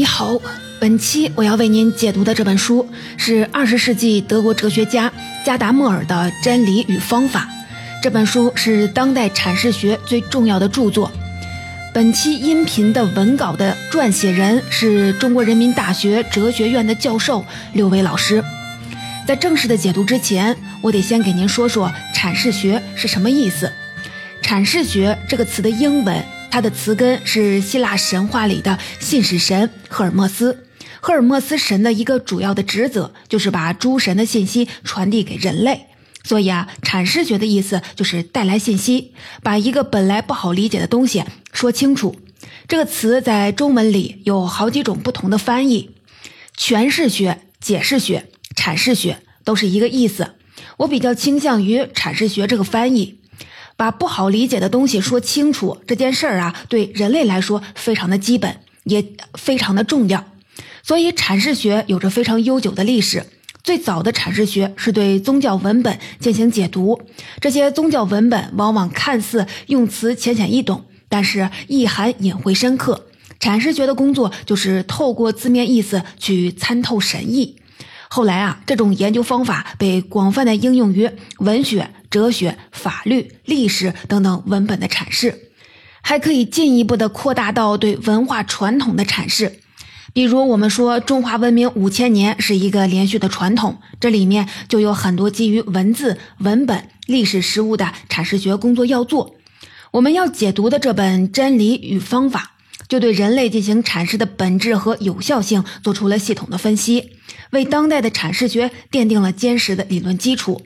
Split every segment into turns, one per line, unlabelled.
你好，本期我要为您解读的这本书是二十世纪德国哲学家加达默尔的《真理与方法》。这本书是当代阐释学最重要的著作。本期音频的文稿的撰写人是中国人民大学哲学院的教授刘伟老师。在正式的解读之前，我得先给您说说阐释学是什么意思。阐释学这个词的英文，它的词根是希腊神话里的信使神赫尔墨斯。赫尔墨斯神的一个主要的职责就是把诸神的信息传递给人类。所以啊，阐释学的意思就是带来信息，把一个本来不好理解的东西说清楚。这个词在中文里有好几种不同的翻译，诠释学、解释学、阐释学都是一个意思。我比较倾向于阐释学这个翻译，把不好理解的东西说清楚这件事儿啊，对人类来说非常的基本，也非常的重要。所以阐释学有着非常悠久的历史。最早的阐释学是对宗教文本进行解读，这些宗教文本往往看似用词浅显易懂，但是意涵隐晦深刻。阐释学的工作就是透过字面意思去参透神意。后来啊，这种研究方法被广泛的应用于文学、哲学、法律、历史等等文本的阐释，还可以进一步的扩大到对文化传统的阐释。比如，我们说中华文明五千年是一个连续的传统，这里面就有很多基于文字、文本、历史实物的阐释学工作要做。我们要解读的这本《真理与方法》，就对人类进行阐释的本质和有效性做出了系统的分析，为当代的阐释学奠定了坚实的理论基础。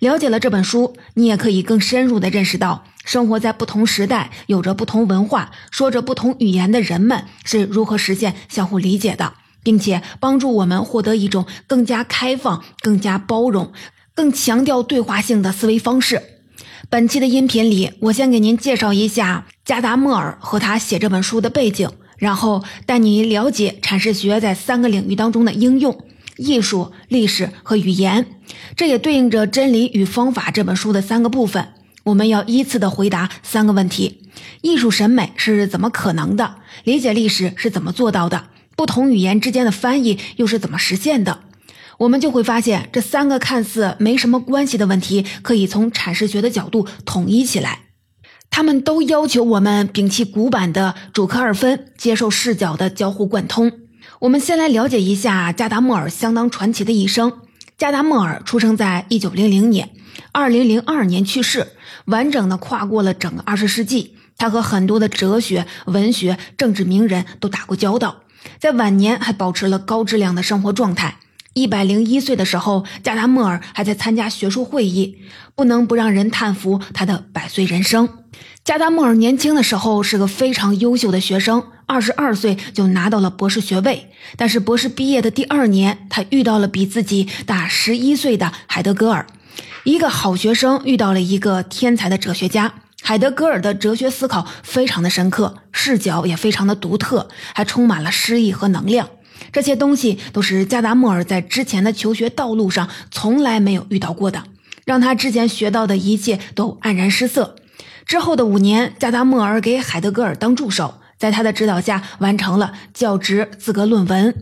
了解了这本书，你也可以更深入地认识到。生活在不同时代、有着不同文化、说着不同语言的人们是如何实现相互理解的，并且帮助我们获得一种更加开放、更加包容、更强调对话性的思维方式。本期的音频里，我先给您介绍一下加达默尔和他写这本书的背景，然后带你了解阐释学在三个领域当中的应用：艺术、历史和语言。这也对应着《真理与方法》这本书的三个部分。我们要依次的回答三个问题：艺术审美是怎么可能的？理解历史是怎么做到的？不同语言之间的翻译又是怎么实现的？我们就会发现，这三个看似没什么关系的问题，可以从阐释学的角度统一起来。他们都要求我们摒弃古板的主客二分，接受视角的交互贯通。我们先来了解一下加达默尔相当传奇的一生。加达默尔出生在一九零零年，二零零二年去世。完整的跨过了整个二十世纪，他和很多的哲学、文学、政治名人都打过交道，在晚年还保持了高质量的生活状态。一百零一岁的时候，加达默尔还在参加学术会议，不能不让人叹服他的百岁人生。加达默尔年轻的时候是个非常优秀的学生，二十二岁就拿到了博士学位。但是博士毕业的第二年，他遇到了比自己大十一岁的海德格尔。一个好学生遇到了一个天才的哲学家，海德格尔的哲学思考非常的深刻，视角也非常的独特，还充满了诗意和能量。这些东西都是加达默尔在之前的求学道路上从来没有遇到过的，让他之前学到的一切都黯然失色。之后的五年，加达默尔给海德格尔当助手，在他的指导下完成了教职资格论文。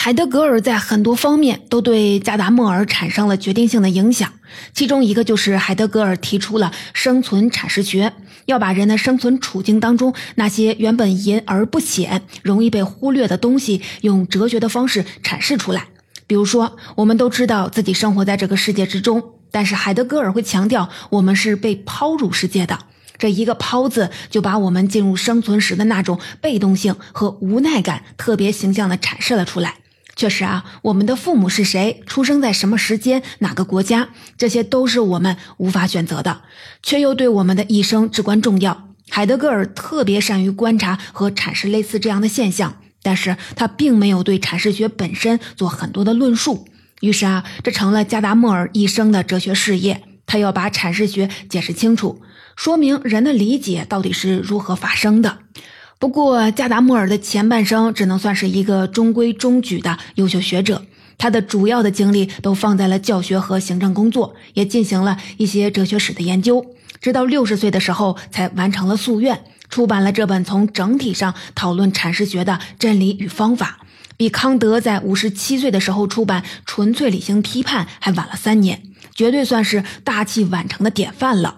海德格尔在很多方面都对加达默尔产生了决定性的影响，其中一个就是海德格尔提出了生存阐释学，要把人的生存处境当中那些原本隐而不显、容易被忽略的东西，用哲学的方式阐释出来。比如说，我们都知道自己生活在这个世界之中，但是海德格尔会强调我们是被抛入世界的，这一个“抛”字就把我们进入生存时的那种被动性和无奈感特别形象地阐释了出来。确实啊，我们的父母是谁，出生在什么时间、哪个国家，这些都是我们无法选择的，却又对我们的一生至关重要。海德格尔特别善于观察和阐释类似这样的现象，但是他并没有对阐释学本身做很多的论述。于是啊，这成了加达默尔一生的哲学事业。他要把阐释学解释清楚，说明人的理解到底是如何发生的。不过，加达默尔的前半生只能算是一个中规中矩的优秀学者，他的主要的精力都放在了教学和行政工作，也进行了一些哲学史的研究。直到六十岁的时候，才完成了夙愿，出版了这本从整体上讨论阐释学的真理与方法，比康德在五十七岁的时候出版《纯粹理性批判》还晚了三年，绝对算是大器晚成的典范了。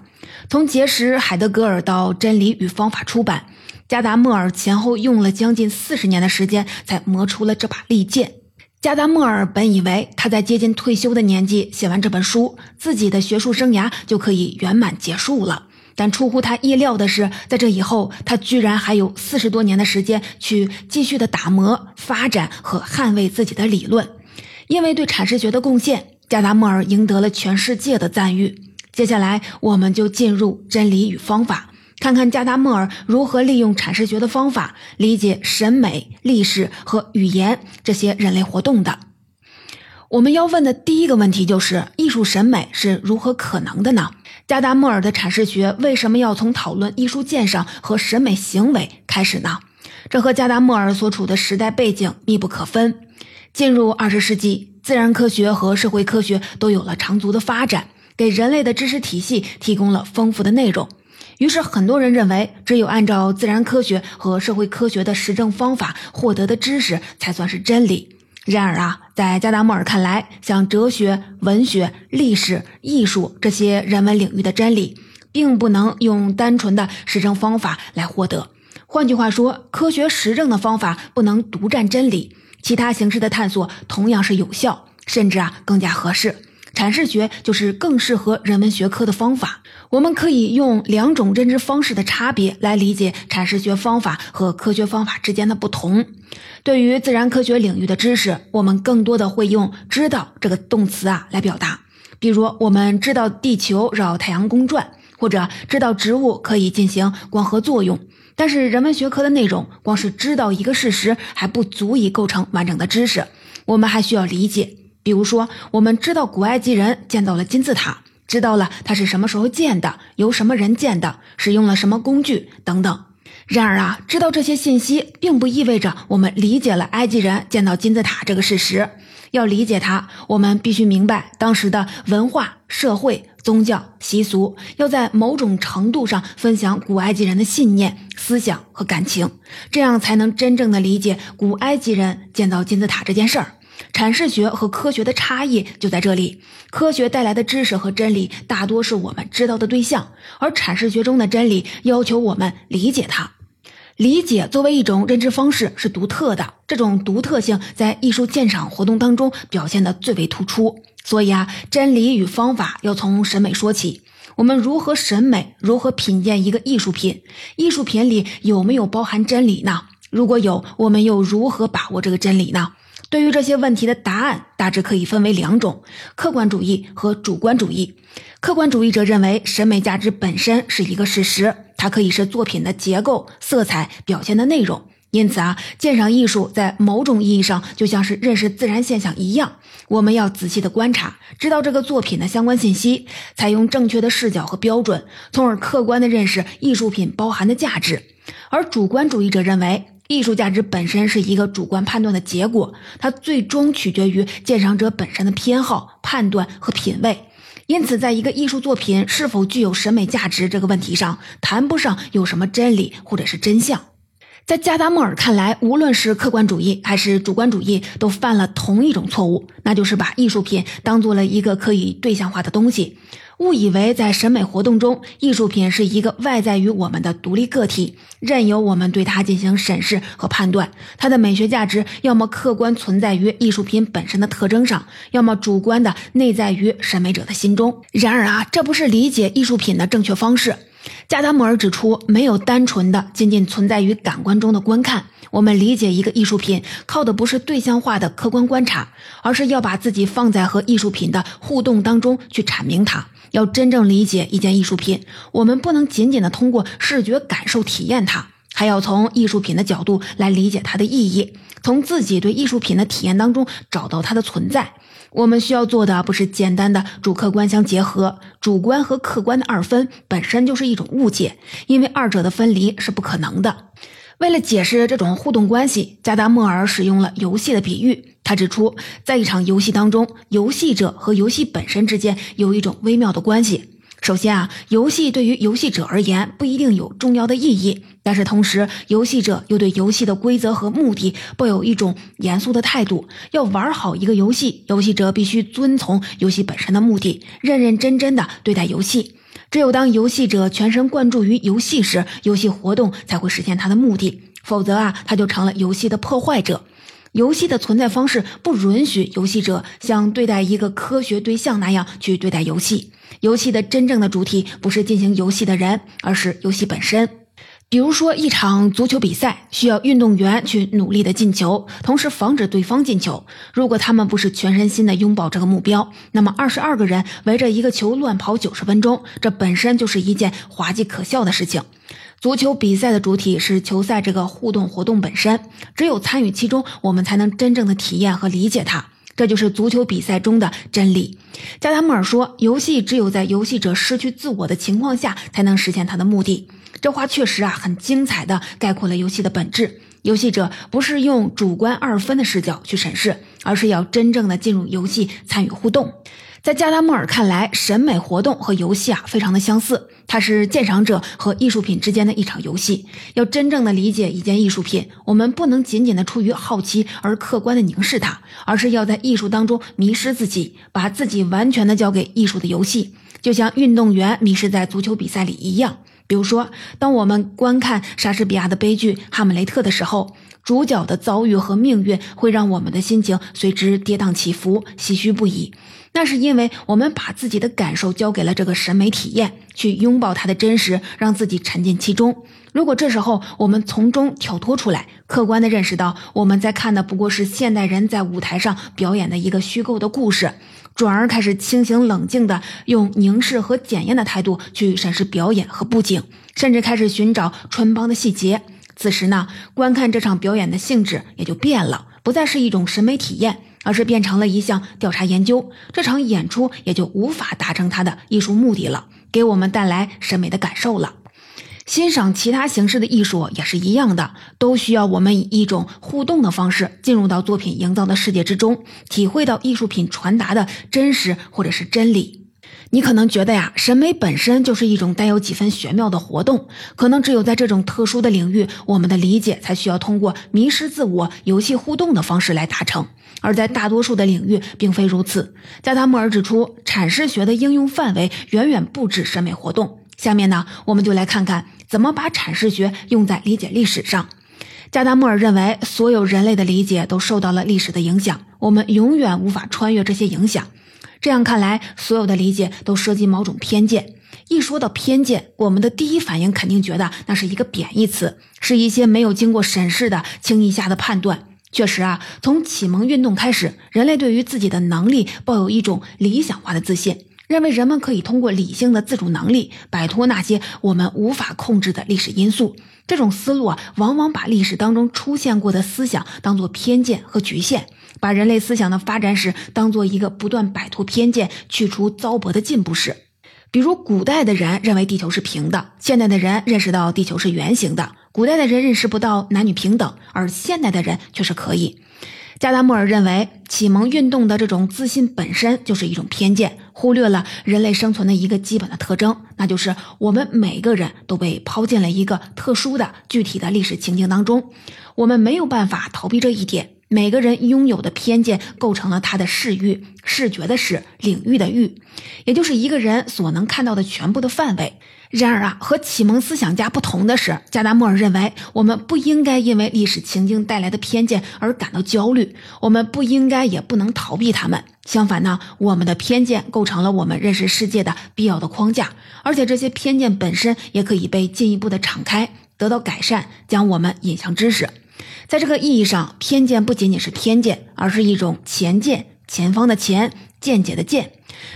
从结识海德格尔到《真理与方法》出版，加达默尔前后用了将近四十年的时间才磨出了这把利剑。加达默尔本以为他在接近退休的年纪写完这本书，自己的学术生涯就可以圆满结束了。但出乎他意料的是，在这以后，他居然还有四十多年的时间去继续的打磨、发展和捍卫自己的理论。因为对阐释学的贡献，加达默尔赢得了全世界的赞誉。接下来，我们就进入真理与方法。看看加达默尔如何利用阐释学的方法理解审美、历史和语言这些人类活动的。我们要问的第一个问题就是：艺术审美是如何可能的呢？加达默尔的阐释学为什么要从讨论艺术鉴赏和审美行为开始呢？这和加达默尔所处的时代背景密不可分。进入二十世纪，自然科学和社会科学都有了长足的发展，给人类的知识体系提供了丰富的内容。于是，很多人认为，只有按照自然科学和社会科学的实证方法获得的知识才算是真理。然而啊，在加达默尔看来，像哲学、文学、历史、艺术这些人文领域的真理，并不能用单纯的实证方法来获得。换句话说，科学实证的方法不能独占真理，其他形式的探索同样是有效，甚至啊更加合适。阐释学就是更适合人文学科的方法。我们可以用两种认知方式的差别来理解阐释学方法和科学方法之间的不同。对于自然科学领域的知识，我们更多的会用“知道”这个动词啊来表达。比如，我们知道地球绕太阳公转，或者知道植物可以进行光合作用。但是，人文学科的内容，光是知道一个事实还不足以构成完整的知识，我们还需要理解。比如说，我们知道古埃及人建造了金字塔。知道了它是什么时候建的，由什么人建的，使用了什么工具等等。然而啊，知道这些信息并不意味着我们理解了埃及人建造金字塔这个事实。要理解它，我们必须明白当时的文化、社会、宗教、习俗，要在某种程度上分享古埃及人的信念、思想和感情，这样才能真正的理解古埃及人建造金字塔这件事儿。阐释学和科学的差异就在这里。科学带来的知识和真理大多是我们知道的对象，而阐释学中的真理要求我们理解它。理解作为一种认知方式是独特的，这种独特性在艺术鉴赏活动当中表现的最为突出。所以啊，真理与方法要从审美说起。我们如何审美？如何品鉴一个艺术品？艺术品里有没有包含真理呢？如果有，我们又如何把握这个真理呢？对于这些问题的答案，大致可以分为两种：客观主义和主观主义。客观主义者认为，审美价值本身是一个事实，它可以是作品的结构、色彩表现的内容。因此啊，鉴赏艺术在某种意义上就像是认识自然现象一样，我们要仔细的观察，知道这个作品的相关信息，采用正确的视角和标准，从而客观的认识艺术品包含的价值。而主观主义者认为。艺术价值本身是一个主观判断的结果，它最终取决于鉴赏者本身的偏好、判断和品味。因此，在一个艺术作品是否具有审美价值这个问题上，谈不上有什么真理或者是真相。在加达默尔看来，无论是客观主义还是主观主义，都犯了同一种错误，那就是把艺术品当做了一个可以对象化的东西。误以为在审美活动中，艺术品是一个外在于我们的独立个体，任由我们对它进行审视和判断。它的美学价值要么客观存在于艺术品本身的特征上，要么主观的内在于审美者的心中。然而啊，这不是理解艺术品的正确方式。加达默尔指出，没有单纯的仅仅存在于感官中的观看。我们理解一个艺术品，靠的不是对象化的客观观察，而是要把自己放在和艺术品的互动当中去阐明它。要真正理解一件艺术品，我们不能仅仅的通过视觉感受体验它，还要从艺术品的角度来理解它的意义，从自己对艺术品的体验当中找到它的存在。我们需要做的不是简单的主客观相结合，主观和客观的二分本身就是一种误解，因为二者的分离是不可能的。为了解释这种互动关系，加达默尔使用了游戏的比喻。他指出，在一场游戏当中，游戏者和游戏本身之间有一种微妙的关系。首先啊，游戏对于游戏者而言不一定有重要的意义，但是同时，游戏者又对游戏的规则和目的抱有一种严肃的态度。要玩好一个游戏，游戏者必须遵从游戏本身的目的，认认真真的对待游戏。只有当游戏者全神贯注于游戏时，游戏活动才会实现它的目的，否则啊，他就成了游戏的破坏者。游戏的存在方式不允许游戏者像对待一个科学对象那样去对待游戏。游戏的真正的主体不是进行游戏的人，而是游戏本身。比如说，一场足球比赛需要运动员去努力的进球，同时防止对方进球。如果他们不是全身心的拥抱这个目标，那么二十二个人围着一个球乱跑九十分钟，这本身就是一件滑稽可笑的事情。足球比赛的主体是球赛这个互动活动本身，只有参与其中，我们才能真正的体验和理解它。这就是足球比赛中的真理。加达穆尔说：“游戏只有在游戏者失去自我的情况下，才能实现它的目的。”这话确实啊，很精彩的概括了游戏的本质。游戏者不是用主观二分的视角去审视，而是要真正的进入游戏，参与互动。在加达穆尔看来，审美活动和游戏啊非常的相似，它是鉴赏者和艺术品之间的一场游戏。要真正的理解一件艺术品，我们不能仅仅的出于好奇而客观的凝视它，而是要在艺术当中迷失自己，把自己完全的交给艺术的游戏，就像运动员迷失在足球比赛里一样。比如说，当我们观看莎士比亚的悲剧《哈姆雷特》的时候，主角的遭遇和命运会让我们的心情随之跌宕起伏、唏嘘不已。那是因为我们把自己的感受交给了这个审美体验，去拥抱它的真实，让自己沉浸其中。如果这时候我们从中跳脱出来，客观的认识到我们在看的不过是现代人在舞台上表演的一个虚构的故事，转而开始清醒冷静的用凝视和检验的态度去审视表演和布景，甚至开始寻找穿帮的细节，此时呢，观看这场表演的性质也就变了，不再是一种审美体验。而是变成了一项调查研究，这场演出也就无法达成它的艺术目的了，给我们带来审美的感受了。欣赏其他形式的艺术也是一样的，都需要我们以一种互动的方式进入到作品营造的世界之中，体会到艺术品传达的真实或者是真理。你可能觉得呀，审美本身就是一种带有几分玄妙的活动，可能只有在这种特殊的领域，我们的理解才需要通过迷失自我、游戏互动的方式来达成；而在大多数的领域，并非如此。加达默尔指出，阐释学的应用范围远远不止审美活动。下面呢，我们就来看看怎么把阐释学用在理解历史上。加达默尔认为，所有人类的理解都受到了历史的影响，我们永远无法穿越这些影响。这样看来，所有的理解都涉及某种偏见。一说到偏见，我们的第一反应肯定觉得那是一个贬义词，是一些没有经过审视的轻易下的判断。确实啊，从启蒙运动开始，人类对于自己的能力抱有一种理想化的自信，认为人们可以通过理性的自主能力摆脱那些我们无法控制的历史因素。这种思路啊，往往把历史当中出现过的思想当做偏见和局限。把人类思想的发展史当做一个不断摆脱偏见、去除糟粕的进步史。比如，古代的人认为地球是平的，现代的人认识到地球是圆形的。古代的人认识不到男女平等，而现代的人却是可以。加达默尔认为，启蒙运动的这种自信本身就是一种偏见，忽略了人类生存的一个基本的特征，那就是我们每个人都被抛进了一个特殊的、具体的历史情境当中，我们没有办法逃避这一点。每个人拥有的偏见构成了他的视域，视觉的视，领域的域，也就是一个人所能看到的全部的范围。然而啊，和启蒙思想家不同的是，加达默尔认为，我们不应该因为历史情境带来的偏见而感到焦虑，我们不应该也不能逃避他们。相反呢，我们的偏见构成了我们认识世界的必要的框架，而且这些偏见本身也可以被进一步的敞开，得到改善，将我们引向知识。在这个意义上，偏见不仅仅是偏见，而是一种前见，前方的前，见解的见。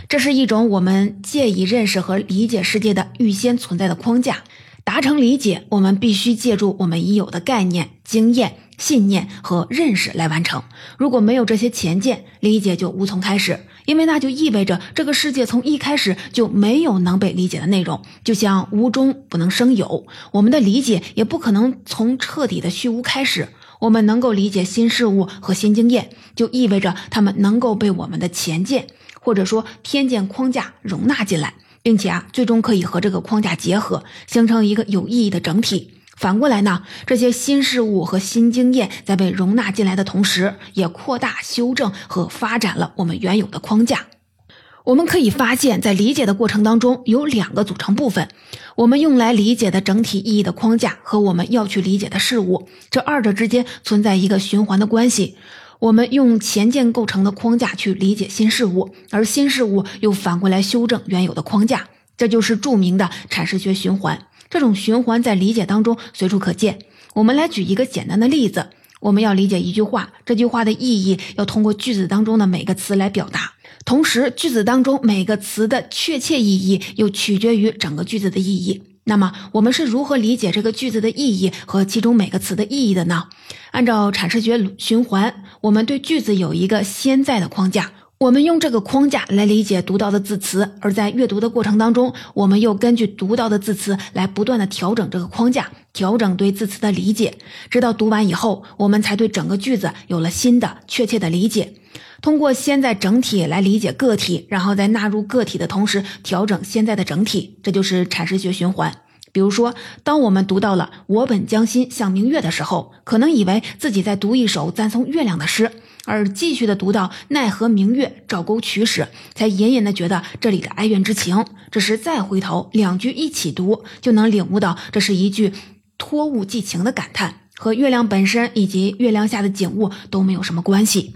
这是一种我们借以认识和理解世界的预先存在的框架。达成理解，我们必须借助我们已有的概念、经验、信念和认识来完成。如果没有这些前见，理解就无从开始。因为那就意味着这个世界从一开始就没有能被理解的内容，就像无中不能生有，我们的理解也不可能从彻底的虚无开始。我们能够理解新事物和新经验，就意味着他们能够被我们的前见或者说偏见框架容纳进来。并且啊，最终可以和这个框架结合，形成一个有意义的整体。反过来呢，这些新事物和新经验在被容纳进来的同时，也扩大、修正和发展了我们原有的框架。我们可以发现，在理解的过程当中，有两个组成部分：我们用来理解的整体意义的框架和我们要去理解的事物，这二者之间存在一个循环的关系。我们用前件构成的框架去理解新事物，而新事物又反过来修正原有的框架，这就是著名的阐释学循环。这种循环在理解当中随处可见。我们来举一个简单的例子：我们要理解一句话，这句话的意义要通过句子当中的每个词来表达。同时，句子当中每个词的确切意义又取决于整个句子的意义。那么，我们是如何理解这个句子的意义和其中每个词的意义的呢？按照阐释学循环，我们对句子有一个先在的框架，我们用这个框架来理解读到的字词，而在阅读的过程当中，我们又根据读到的字词来不断的调整这个框架，调整对字词的理解，直到读完以后，我们才对整个句子有了新的确切的理解。通过先在整体来理解个体，然后在纳入个体的同时调整现在的整体，这就是阐释学循环。比如说，当我们读到了“我本将心向明月”的时候，可能以为自己在读一首赞颂月亮的诗，而继续的读到“奈何明月照沟渠”时，才隐隐的觉得这里的哀怨之情。这时再回头两句一起读，就能领悟到这是一句托物寄情的感叹，和月亮本身以及月亮下的景物都没有什么关系。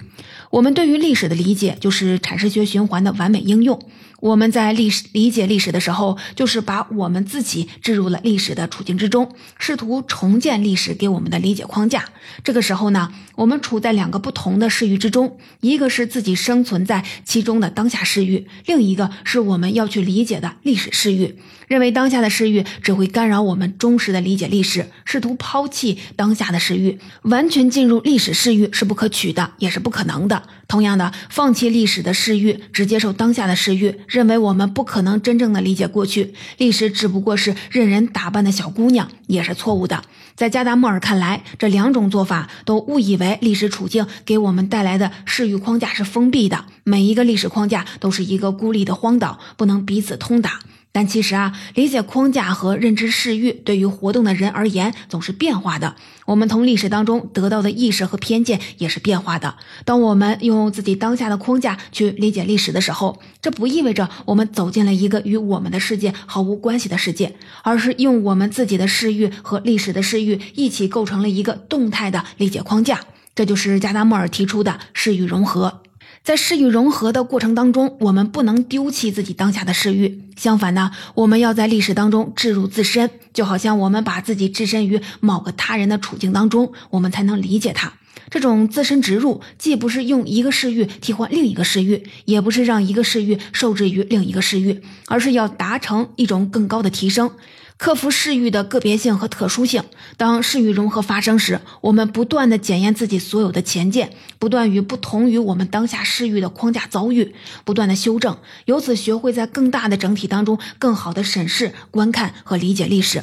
我们对于历史的理解，就是阐释学循环的完美应用。我们在历史理解历史的时候，就是把我们自己置入了历史的处境之中，试图重建历史给我们的理解框架。这个时候呢，我们处在两个不同的视域之中，一个是自己生存在其中的当下视域，另一个是我们要去理解的历史视域。认为当下的视域只会干扰我们忠实的理解历史，试图抛弃当下的视域，完全进入历史视域是不可取的，也是不可能的。同样的，放弃历史的视域，只接受当下的视域，认为我们不可能真正的理解过去，历史只不过是任人打扮的小姑娘，也是错误的。在加达默尔看来，这两种做法都误以为历史处境给我们带来的视域框架是封闭的，每一个历史框架都是一个孤立的荒岛，不能彼此通达。但其实啊，理解框架和认知视域对于活动的人而言总是变化的。我们从历史当中得到的意识和偏见也是变化的。当我们用自己当下的框架去理解历史的时候，这不意味着我们走进了一个与我们的世界毫无关系的世界，而是用我们自己的视域和历史的视域一起构成了一个动态的理解框架。这就是加达默尔提出的视域融合。在视域融合的过程当中，我们不能丢弃自己当下的视域。相反呢，我们要在历史当中置入自身，就好像我们把自己置身于某个他人的处境当中，我们才能理解他。这种自身植入，既不是用一个视域替换另一个视域，也不是让一个视域受制于另一个视域，而是要达成一种更高的提升。克服视域的个别性和特殊性。当视域融合发生时，我们不断的检验自己所有的前见，不断与不同于我们当下视域的框架遭遇，不断的修正，由此学会在更大的整体当中更好的审视、观看和理解历史。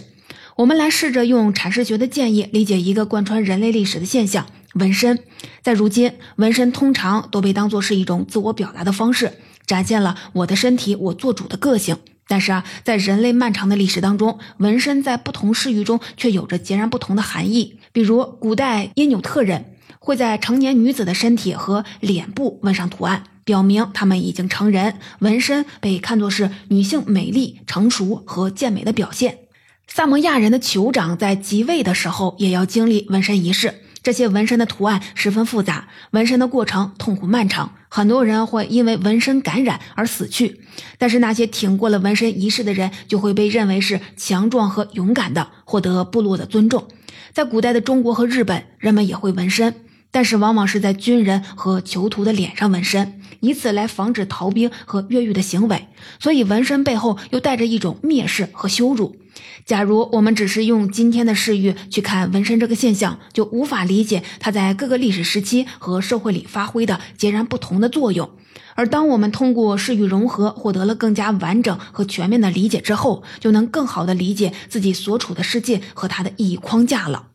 我们来试着用阐释学的建议理解一个贯穿人类历史的现象——纹身。在如今，纹身通常都被当作是一种自我表达的方式，展现了我的身体我做主的个性。但是啊，在人类漫长的历史当中，纹身在不同视域中却有着截然不同的含义。比如，古代因纽特人会在成年女子的身体和脸部纹上图案，表明他们已经成人。纹身被看作是女性美丽、成熟和健美的表现。萨摩亚人的酋长在即位的时候也要经历纹身仪式。这些纹身的图案十分复杂，纹身的过程痛苦漫长，很多人会因为纹身感染而死去。但是那些挺过了纹身仪式的人，就会被认为是强壮和勇敢的，获得部落的尊重。在古代的中国和日本，人们也会纹身，但是往往是在军人和囚徒的脸上纹身，以此来防止逃兵和越狱的行为。所以纹身背后又带着一种蔑视和羞辱。假如我们只是用今天的视域去看纹身这个现象，就无法理解它在各个历史时期和社会里发挥的截然不同的作用。而当我们通过视域融合获得了更加完整和全面的理解之后，就能更好的理解自己所处的世界和它的意义框架了。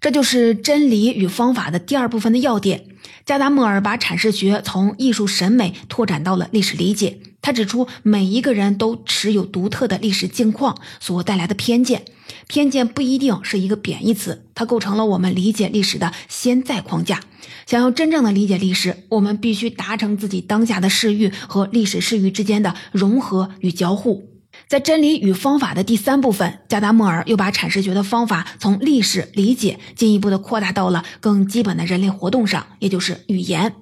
这就是真理与方法的第二部分的要点。加达默尔把阐释学从艺术审美拓展到了历史理解。他指出，每一个人都持有独特的历史境况所带来的偏见，偏见不一定是一个贬义词，它构成了我们理解历史的先在框架。想要真正的理解历史，我们必须达成自己当下的视域和历史视域之间的融合与交互。在真理与方法的第三部分，加达默尔又把阐释学的方法从历史理解进一步的扩大到了更基本的人类活动上，也就是语言。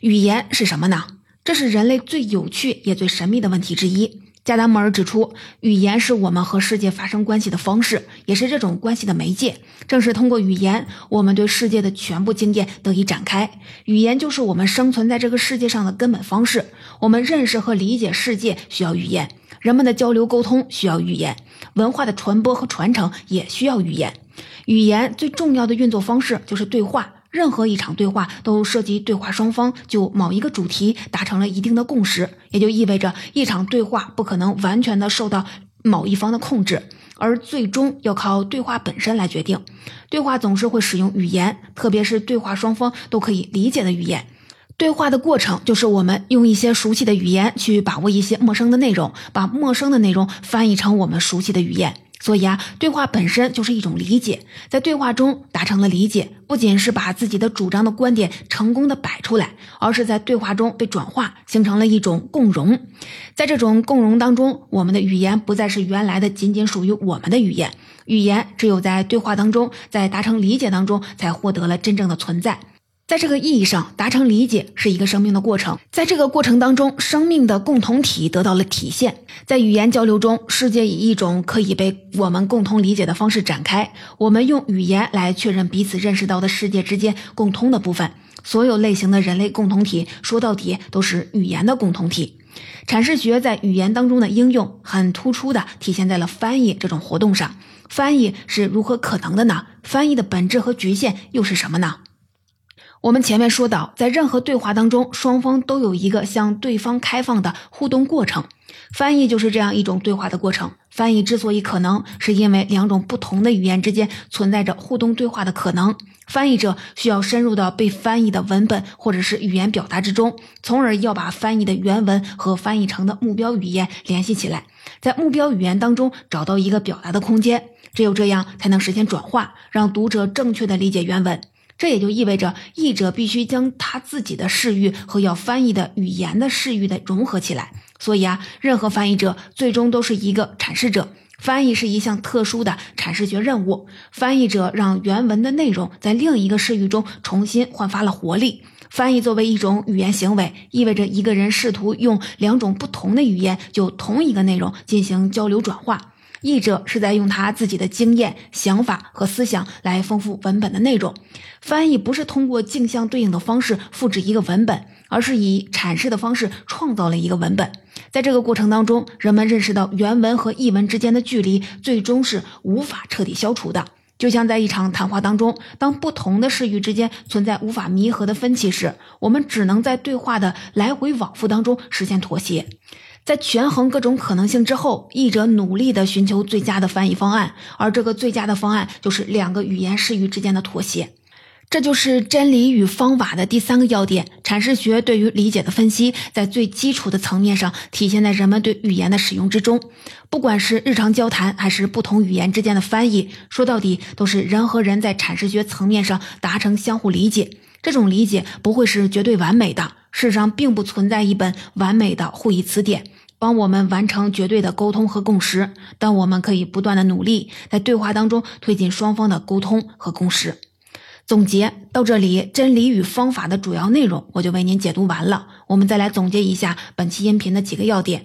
语言是什么呢？这是人类最有趣也最神秘的问题之一。加达默尔指出，语言是我们和世界发生关系的方式，也是这种关系的媒介。正是通过语言，我们对世界的全部经验得以展开。语言就是我们生存在这个世界上的根本方式。我们认识和理解世界需要语言，人们的交流沟通需要语言，文化的传播和传承也需要语言。语言最重要的运作方式就是对话。任何一场对话都涉及对话双方就某一个主题达成了一定的共识，也就意味着一场对话不可能完全的受到某一方的控制，而最终要靠对话本身来决定。对话总是会使用语言，特别是对话双方都可以理解的语言。对话的过程就是我们用一些熟悉的语言去把握一些陌生的内容，把陌生的内容翻译成我们熟悉的语言。所以啊，对话本身就是一种理解，在对话中达成了理解，不仅是把自己的主张的观点成功的摆出来，而是在对话中被转化，形成了一种共融。在这种共融当中，我们的语言不再是原来的仅仅属于我们的语言，语言只有在对话当中，在达成理解当中，才获得了真正的存在。在这个意义上，达成理解是一个生命的过程。在这个过程当中，生命的共同体得到了体现。在语言交流中，世界以一种可以被我们共同理解的方式展开。我们用语言来确认彼此认识到的世界之间共通的部分。所有类型的人类共同体，说到底都是语言的共同体。阐释学在语言当中的应用，很突出的体现在了翻译这种活动上。翻译是如何可能的呢？翻译的本质和局限又是什么呢？我们前面说到，在任何对话当中，双方都有一个向对方开放的互动过程。翻译就是这样一种对话的过程。翻译之所以可能，是因为两种不同的语言之间存在着互动对话的可能。翻译者需要深入到被翻译的文本或者是语言表达之中，从而要把翻译的原文和翻译成的目标语言联系起来，在目标语言当中找到一个表达的空间。只有这样，才能实现转化，让读者正确的理解原文。这也就意味着，译者必须将他自己的视域和要翻译的语言的视域的融合起来。所以啊，任何翻译者最终都是一个阐释者。翻译是一项特殊的阐释学任务。翻译者让原文的内容在另一个视域中重新焕发了活力。翻译作为一种语言行为，意味着一个人试图用两种不同的语言就同一个内容进行交流转化。译者是在用他自己的经验、想法和思想来丰富文本的内容。翻译不是通过镜像对应的方式复制一个文本，而是以阐释的方式创造了一个文本。在这个过程当中，人们认识到原文和译文之间的距离最终是无法彻底消除的。就像在一场谈话当中，当不同的视域之间存在无法弥合的分歧时，我们只能在对话的来回往复当中实现妥协。在权衡各种可能性之后，译者努力地寻求最佳的翻译方案，而这个最佳的方案就是两个语言视域之间的妥协。这就是真理与方法的第三个要点。阐释学对于理解的分析，在最基础的层面上体现在人们对语言的使用之中。不管是日常交谈，还是不同语言之间的翻译，说到底都是人和人在阐释学层面上达成相互理解。这种理解不会是绝对完美的。世上并不存在一本完美的互译词典，帮我们完成绝对的沟通和共识。但我们可以不断的努力，在对话当中推进双方的沟通和共识。总结到这里，真理与方法的主要内容我就为您解读完了。我们再来总结一下本期音频的几个要点：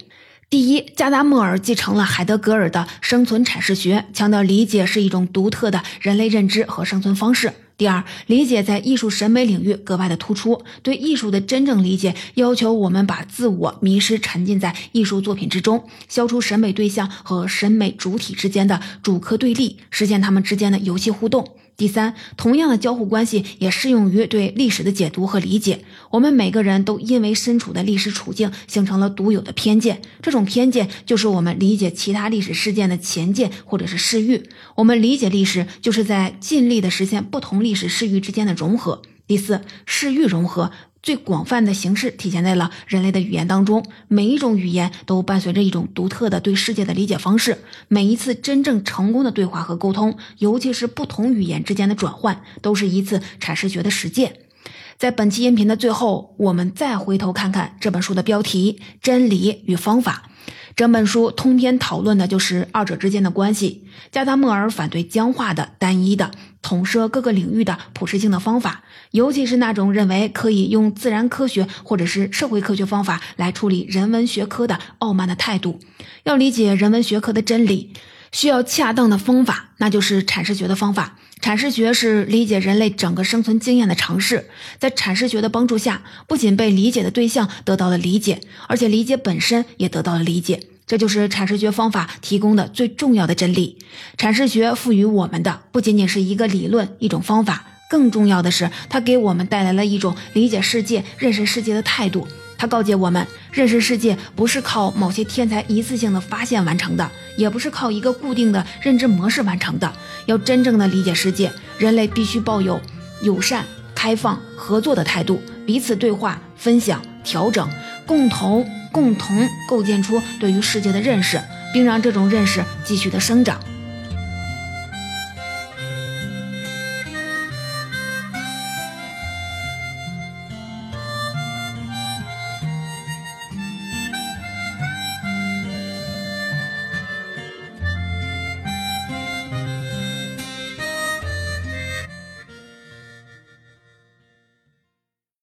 第一，加达默尔继承了海德格尔的生存阐释学，强调理解是一种独特的人类认知和生存方式。第二，理解在艺术审美领域格外的突出。对艺术的真正理解，要求我们把自我迷失沉浸在艺术作品之中，消除审美对象和审美主体之间的主客对立，实现他们之间的游戏互动。第三，同样的交互关系也适用于对历史的解读和理解。我们每个人都因为身处的历史处境，形成了独有的偏见。这种偏见就是我们理解其他历史事件的前见或者是视域。我们理解历史，就是在尽力的实现不同历史视域之间的融合。第四，视域融合最广泛的形式体现在了人类的语言当中。每一种语言都伴随着一种独特的对世界的理解方式。每一次真正成功的对话和沟通，尤其是不同语言之间的转换，都是一次阐释学的实践。在本期音频的最后，我们再回头看看这本书的标题《真理与方法》。整本书通篇讨论的就是二者之间的关系。加达默尔反对僵化的、单一的、统摄各个领域的普适性的方法，尤其是那种认为可以用自然科学或者是社会科学方法来处理人文学科的傲慢的态度。要理解人文学科的真理，需要恰当的方法，那就是阐释学的方法。阐释学是理解人类整个生存经验的尝试，在阐释学的帮助下，不仅被理解的对象得到了理解，而且理解本身也得到了理解。这就是阐释学方法提供的最重要的真理。阐释学赋予我们的不仅仅是一个理论、一种方法，更重要的是，它给我们带来了一种理解世界、认识世界的态度。他告诫我们，认识世界不是靠某些天才一次性的发现完成的，也不是靠一个固定的认知模式完成的。要真正的理解世界，人类必须抱有友善、开放、合作的态度，彼此对话、分享、调整，共同共同构建出对于世界的认识，并让这种认识继续的生长。